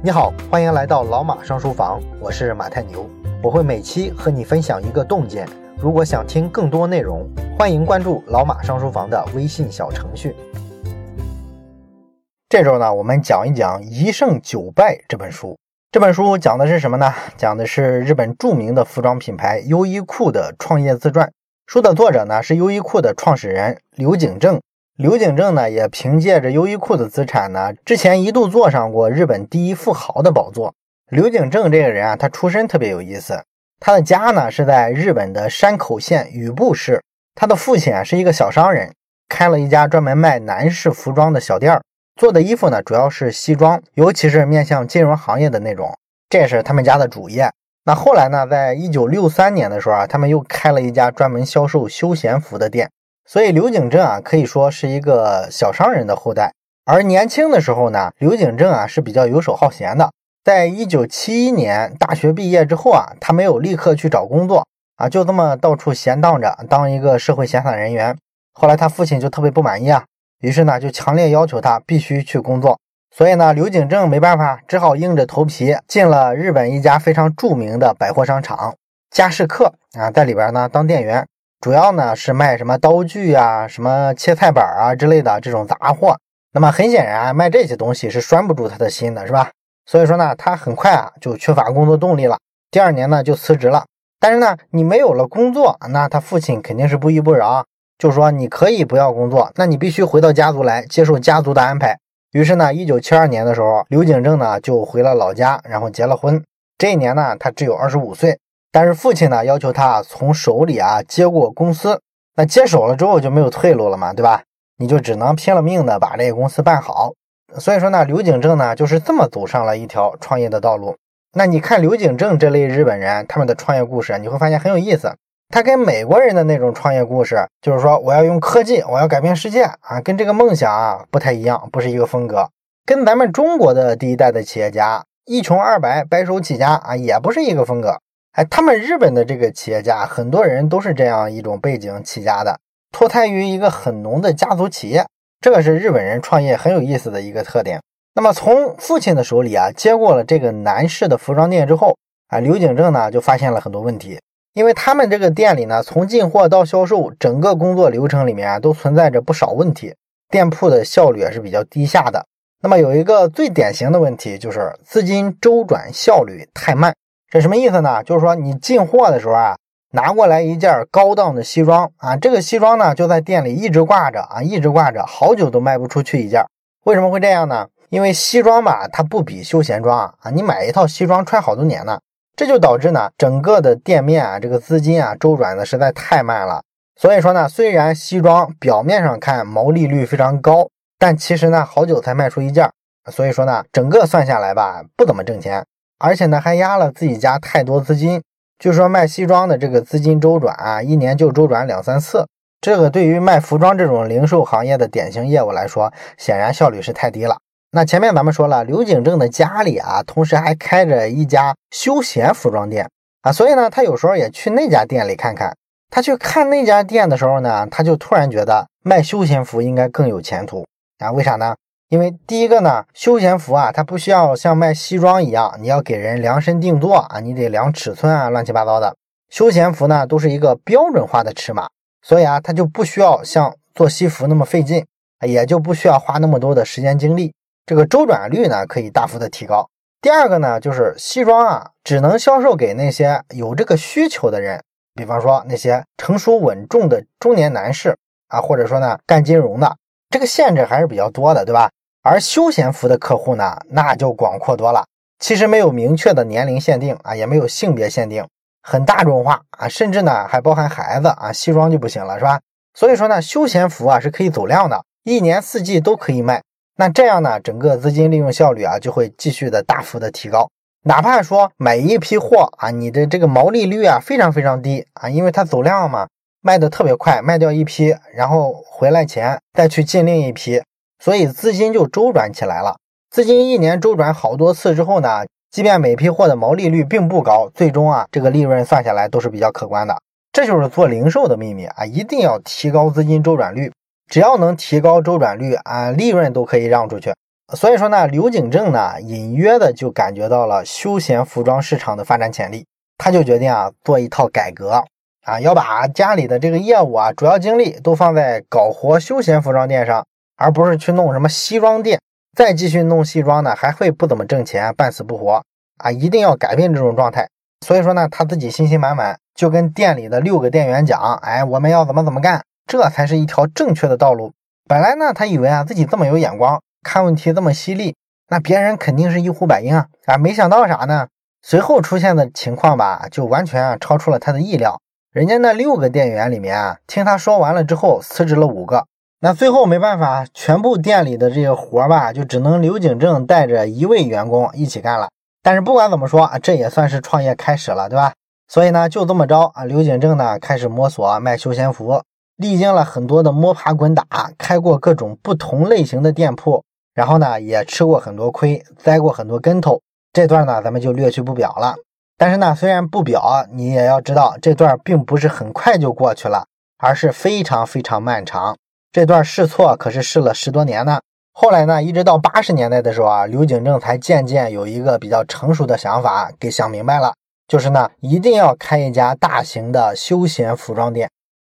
你好，欢迎来到老马上书房，我是马太牛，我会每期和你分享一个洞见。如果想听更多内容，欢迎关注老马上书房的微信小程序。这周呢，我们讲一讲《一胜九败》这本书。这本书讲的是什么呢？讲的是日本著名的服装品牌优衣库的创业自传。书的作者呢是优衣库的创始人刘景正。刘景正呢也凭借着优衣库的资产呢，之前一度坐上过日本第一富豪的宝座。刘景正这个人啊，他出身特别有意思。他的家呢是在日本的山口县宇部市。他的父亲啊是一个小商人，开了一家专门卖男士服装的小店儿。做的衣服呢，主要是西装，尤其是面向金融行业的那种，这是他们家的主业。那后来呢，在一九六三年的时候啊，他们又开了一家专门销售休闲服的店。所以刘景正啊，可以说是一个小商人的后代。而年轻的时候呢，刘景正啊是比较游手好闲的。在一九七一年大学毕业之后啊，他没有立刻去找工作啊，就这么到处闲荡着，当一个社会闲散人员。后来他父亲就特别不满意啊。于是呢，就强烈要求他必须去工作。所以呢，刘景正没办法，只好硬着头皮进了日本一家非常著名的百货商场佳士客啊，在里边呢当店员，主要呢是卖什么刀具啊、什么切菜板啊之类的这种杂货。那么很显然，卖这些东西是拴不住他的心的，是吧？所以说呢，他很快啊就缺乏工作动力了。第二年呢就辞职了。但是呢，你没有了工作，那他父亲肯定是不依不饶。就说你可以不要工作，那你必须回到家族来接受家族的安排。于是呢，一九七二年的时候，刘景正呢就回了老家，然后结了婚。这一年呢，他只有二十五岁，但是父亲呢要求他从手里啊接过公司。那接手了之后就没有退路了嘛，对吧？你就只能拼了命的把这个公司办好。所以说呢，刘景正呢就是这么走上了一条创业的道路。那你看刘景正这类日本人他们的创业故事，你会发现很有意思。他跟美国人的那种创业故事，就是说我要用科技，我要改变世界啊，跟这个梦想啊不太一样，不是一个风格。跟咱们中国的第一代的企业家一穷二白白手起家啊，也不是一个风格。哎，他们日本的这个企业家，很多人都是这样一种背景起家的，脱胎于一个很浓的家族企业，这个是日本人创业很有意思的一个特点。那么从父亲的手里啊接过了这个男士的服装店之后啊，刘景正呢就发现了很多问题。因为他们这个店里呢，从进货到销售，整个工作流程里面啊，都存在着不少问题，店铺的效率也是比较低下的。那么有一个最典型的问题就是资金周转效率太慢。这什么意思呢？就是说你进货的时候啊，拿过来一件高档的西装啊，这个西装呢就在店里一直挂着啊，一直挂着，好久都卖不出去一件。为什么会这样呢？因为西装吧，它不比休闲装啊，你买一套西装穿好多年呢。这就导致呢，整个的店面啊，这个资金啊周转的实在太慢了。所以说呢，虽然西装表面上看毛利率非常高，但其实呢，好久才卖出一件。所以说呢，整个算下来吧，不怎么挣钱，而且呢，还压了自己家太多资金。据说卖西装的这个资金周转啊，一年就周转两三次。这个对于卖服装这种零售行业的典型业务来说，显然效率是太低了。那前面咱们说了，刘景正的家里啊，同时还开着一家休闲服装店啊，所以呢，他有时候也去那家店里看看。他去看那家店的时候呢，他就突然觉得卖休闲服应该更有前途啊？为啥呢？因为第一个呢，休闲服啊，它不需要像卖西装一样，你要给人量身定做啊，你得量尺寸啊，乱七八糟的。休闲服呢，都是一个标准化的尺码，所以啊，它就不需要像做西服那么费劲，也就不需要花那么多的时间精力。这个周转率呢可以大幅的提高。第二个呢，就是西装啊，只能销售给那些有这个需求的人，比方说那些成熟稳重的中年男士啊，或者说呢干金融的，这个限制还是比较多的，对吧？而休闲服的客户呢，那就广阔多了，其实没有明确的年龄限定啊，也没有性别限定，很大众化啊，甚至呢还包含孩子啊，西装就不行了，是吧？所以说呢，休闲服啊是可以走量的，一年四季都可以卖。那这样呢，整个资金利用效率啊就会继续的大幅的提高。哪怕说买一批货啊，你的这个毛利率啊非常非常低啊，因为它走量嘛，卖的特别快，卖掉一批，然后回来钱再去进另一批，所以资金就周转起来了。资金一年周转好多次之后呢，即便每批货的毛利率并不高，最终啊这个利润算下来都是比较可观的。这就是做零售的秘密啊，一定要提高资金周转率。只要能提高周转率啊，利润都可以让出去。所以说呢，刘景正呢隐约的就感觉到了休闲服装市场的发展潜力，他就决定啊做一套改革啊，要把家里的这个业务啊主要精力都放在搞活休闲服装店上，而不是去弄什么西装店。再继续弄西装呢，还会不怎么挣钱，半死不活啊！一定要改变这种状态。所以说呢，他自己信心满满，就跟店里的六个店员讲：“哎，我们要怎么怎么干，这才是一条正确的道路。”本来呢，他以为啊自己这么有眼光，看问题这么犀利，那别人肯定是一呼百应啊！啊，没想到啥呢？随后出现的情况吧，就完全啊超出了他的意料。人家那六个店员里面啊，听他说完了之后，辞职了五个。那最后没办法，全部店里的这些活吧，就只能刘景正带着一位员工一起干了。但是不管怎么说啊，这也算是创业开始了，对吧？所以呢，就这么着啊，刘景正呢开始摸索卖休闲服，历经了很多的摸爬滚打，开过各种不同类型的店铺，然后呢也吃过很多亏，栽过很多跟头。这段呢咱们就略去不表了。但是呢，虽然不表，你也要知道，这段并不是很快就过去了，而是非常非常漫长。这段试错可是试了十多年呢。后来呢，一直到八十年代的时候啊，刘景正才渐渐有一个比较成熟的想法，给想明白了，就是呢，一定要开一家大型的休闲服装店。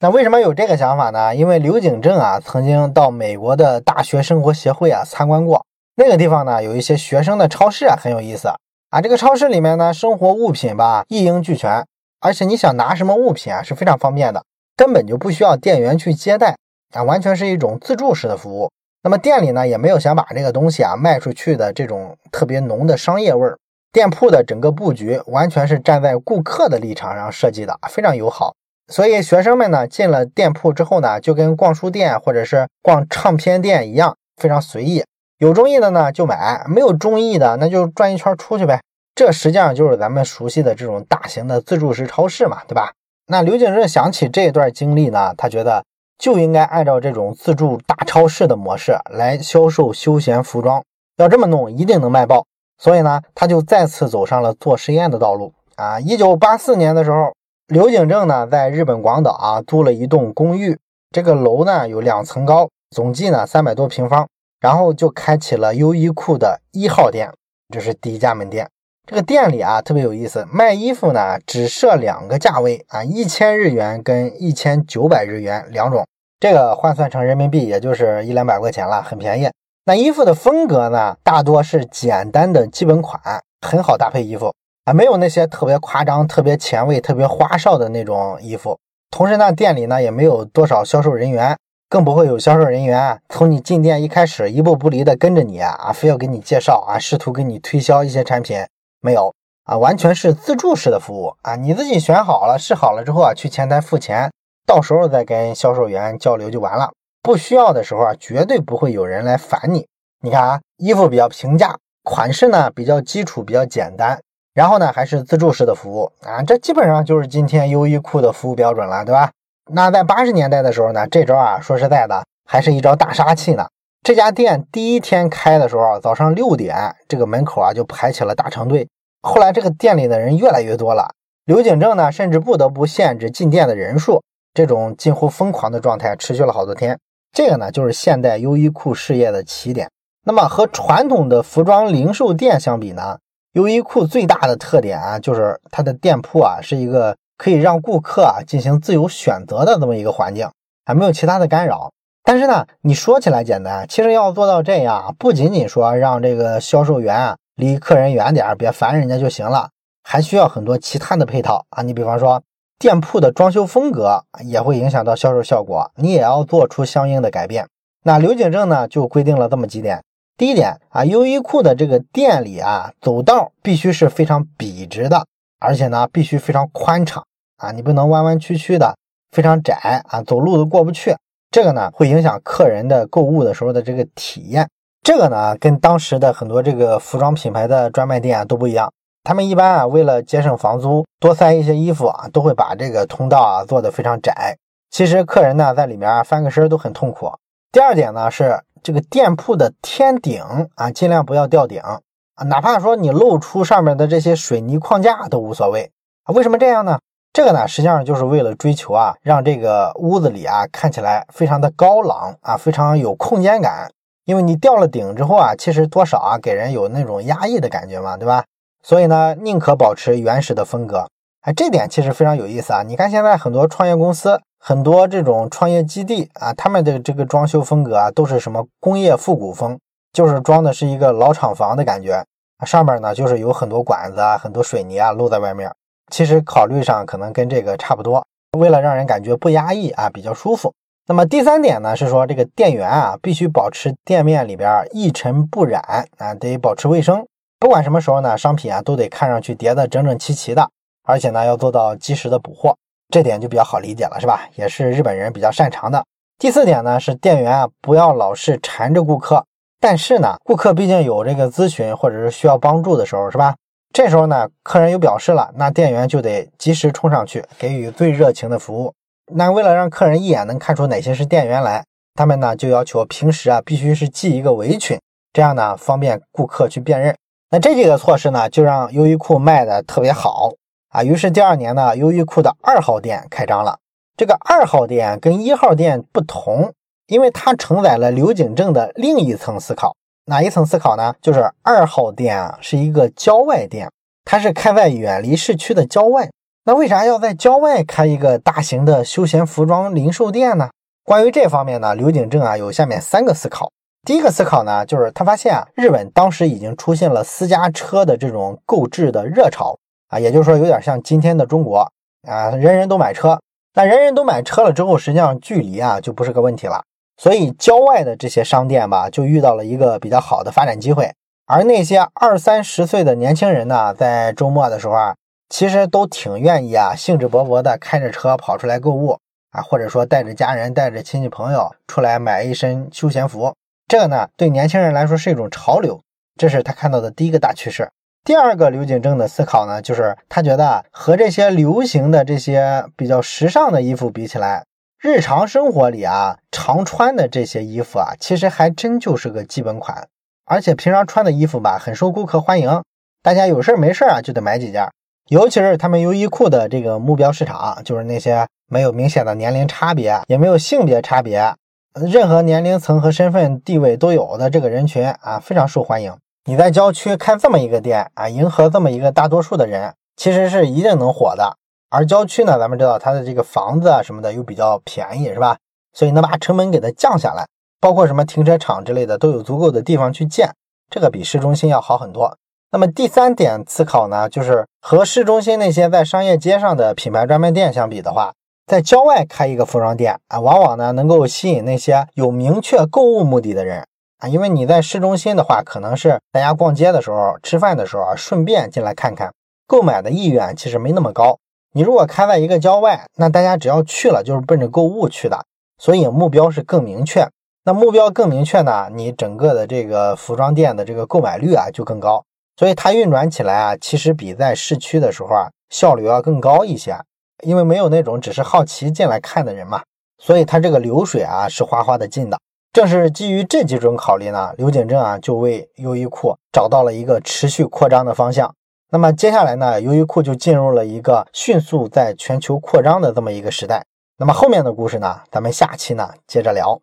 那为什么有这个想法呢？因为刘景正啊，曾经到美国的大学生活协会啊参观过，那个地方呢，有一些学生的超市啊，很有意思啊。这个超市里面呢，生活物品吧一应俱全，而且你想拿什么物品啊，是非常方便的，根本就不需要店员去接待。啊，完全是一种自助式的服务。那么店里呢，也没有想把这个东西啊卖出去的这种特别浓的商业味儿。店铺的整个布局完全是站在顾客的立场上设计的，非常友好。所以学生们呢进了店铺之后呢，就跟逛书店或者是逛唱片店一样，非常随意。有中意的呢就买，没有中意的那就转一圈出去呗。这实际上就是咱们熟悉的这种大型的自助式超市嘛，对吧？那刘景正想起这段经历呢，他觉得。就应该按照这种自助大超市的模式来销售休闲服装，要这么弄一定能卖爆。所以呢，他就再次走上了做实验的道路啊。一九八四年的时候，刘景正呢在日本广岛啊租了一栋公寓，这个楼呢有两层高，总计呢三百多平方，然后就开启了优衣库的一号店，这是第一家门店。这个店里啊特别有意思，卖衣服呢只设两个价位啊，一千日元跟一千九百日元两种，这个换算成人民币也就是一两百块钱了，很便宜。那衣服的风格呢，大多是简单的基本款，很好搭配衣服啊，没有那些特别夸张、特别前卫、特别花哨的那种衣服。同时呢，店里呢也没有多少销售人员，更不会有销售人员从你进店一开始一步不离的跟着你啊，非要给你介绍啊，试图给你推销一些产品。没有啊，完全是自助式的服务啊！你自己选好了、试好了之后啊，去前台付钱，到时候再跟销售员交流就完了。不需要的时候啊，绝对不会有人来烦你。你看啊，衣服比较平价，款式呢比较基础、比较简单，然后呢还是自助式的服务啊，这基本上就是今天优衣库的服务标准了，对吧？那在八十年代的时候呢，这招啊，说实在的，还是一招大杀器呢。这家店第一天开的时候，早上六点，这个门口啊就排起了大长队。后来这个店里的人越来越多了，刘景正呢甚至不得不限制进店的人数。这种近乎疯狂的状态持续了好多天。这个呢就是现代优衣库事业的起点。那么和传统的服装零售店相比呢，优衣库最大的特点啊就是它的店铺啊是一个可以让顾客啊进行自由选择的这么一个环境，还没有其他的干扰。但是呢，你说起来简单，其实要做到这样，不仅仅说让这个销售员啊离客人远点，别烦人家就行了，还需要很多其他的配套啊。你比方说，店铺的装修风格也会影响到销售效果，你也要做出相应的改变。那刘景正呢就规定了这么几点：第一点啊，优衣库的这个店里啊，走道必须是非常笔直的，而且呢必须非常宽敞啊，你不能弯弯曲曲的，非常窄啊，走路都过不去。这个呢会影响客人的购物的时候的这个体验。这个呢跟当时的很多这个服装品牌的专卖店啊都不一样。他们一般啊为了节省房租，多塞一些衣服啊，都会把这个通道啊做得非常窄。其实客人呢在里面翻个身都很痛苦。第二点呢是这个店铺的天顶啊尽量不要吊顶啊，哪怕说你露出上面的这些水泥框架都无所谓啊。为什么这样呢？这个呢，实际上就是为了追求啊，让这个屋子里啊看起来非常的高朗啊，非常有空间感。因为你吊了顶之后啊，其实多少啊给人有那种压抑的感觉嘛，对吧？所以呢，宁可保持原始的风格。哎，这点其实非常有意思啊！你看现在很多创业公司、很多这种创业基地啊，他们的这个装修风格啊，都是什么工业复古风，就是装的是一个老厂房的感觉。上面呢，就是有很多管子啊，很多水泥啊露在外面。其实考虑上可能跟这个差不多，为了让人感觉不压抑啊，比较舒服。那么第三点呢，是说这个店员啊，必须保持店面里边一尘不染啊，得保持卫生。不管什么时候呢，商品啊都得看上去叠得整整齐齐的，而且呢要做到及时的补货，这点就比较好理解了，是吧？也是日本人比较擅长的。第四点呢，是店员啊不要老是缠着顾客，但是呢，顾客毕竟有这个咨询或者是需要帮助的时候，是吧？这时候呢，客人有表示了，那店员就得及时冲上去，给予最热情的服务。那为了让客人一眼能看出哪些是店员来，他们呢就要求平时啊必须是系一个围裙，这样呢方便顾客去辨认。那这几个措施呢，就让优衣库卖的特别好啊。于是第二年呢，优衣库的二号店开张了。这个二号店跟一号店不同，因为它承载了刘景正的另一层思考。哪一层思考呢？就是二号店啊，是一个郊外店，它是开在远离市区的郊外。那为啥要在郊外开一个大型的休闲服装零售店呢？关于这方面呢，刘景正啊有下面三个思考。第一个思考呢，就是他发现啊，日本当时已经出现了私家车的这种购置的热潮啊，也就是说有点像今天的中国啊，人人都买车。那人人都买车了之后，实际上距离啊就不是个问题了。所以郊外的这些商店吧，就遇到了一个比较好的发展机会。而那些二三十岁的年轻人呢，在周末的时候啊，其实都挺愿意啊，兴致勃勃的开着车跑出来购物啊，或者说带着家人、带着亲戚朋友出来买一身休闲服。这个呢，对年轻人来说是一种潮流，这是他看到的第一个大趋势。第二个刘景正的思考呢，就是他觉得和这些流行的这些比较时尚的衣服比起来。日常生活里啊，常穿的这些衣服啊，其实还真就是个基本款，而且平常穿的衣服吧，很受顾客欢迎。大家有事儿没事儿啊，就得买几件。尤其是他们优衣库的这个目标市场，就是那些没有明显的年龄差别，也没有性别差别，任何年龄层和身份地位都有的这个人群啊，非常受欢迎。你在郊区开这么一个店啊，迎合这么一个大多数的人，其实是一定能火的。而郊区呢，咱们知道它的这个房子啊什么的又比较便宜，是吧？所以能把成本给它降下来，包括什么停车场之类的都有足够的地方去建，这个比市中心要好很多。那么第三点思考呢，就是和市中心那些在商业街上的品牌专卖店相比的话，在郊外开一个服装店啊，往往呢能够吸引那些有明确购物目的的人啊，因为你在市中心的话，可能是大家逛街的时候、吃饭的时候啊，顺便进来看看，购买的意愿其实没那么高。你如果开在一个郊外，那大家只要去了就是奔着购物去的，所以目标是更明确。那目标更明确呢，你整个的这个服装店的这个购买率啊就更高，所以它运转起来啊，其实比在市区的时候啊效率要更高一些，因为没有那种只是好奇进来看的人嘛，所以它这个流水啊是哗哗的进的。正是基于这几种考虑呢，刘景正啊就为优衣库找到了一个持续扩张的方向。那么接下来呢，优衣库就进入了一个迅速在全球扩张的这么一个时代。那么后面的故事呢，咱们下期呢接着聊。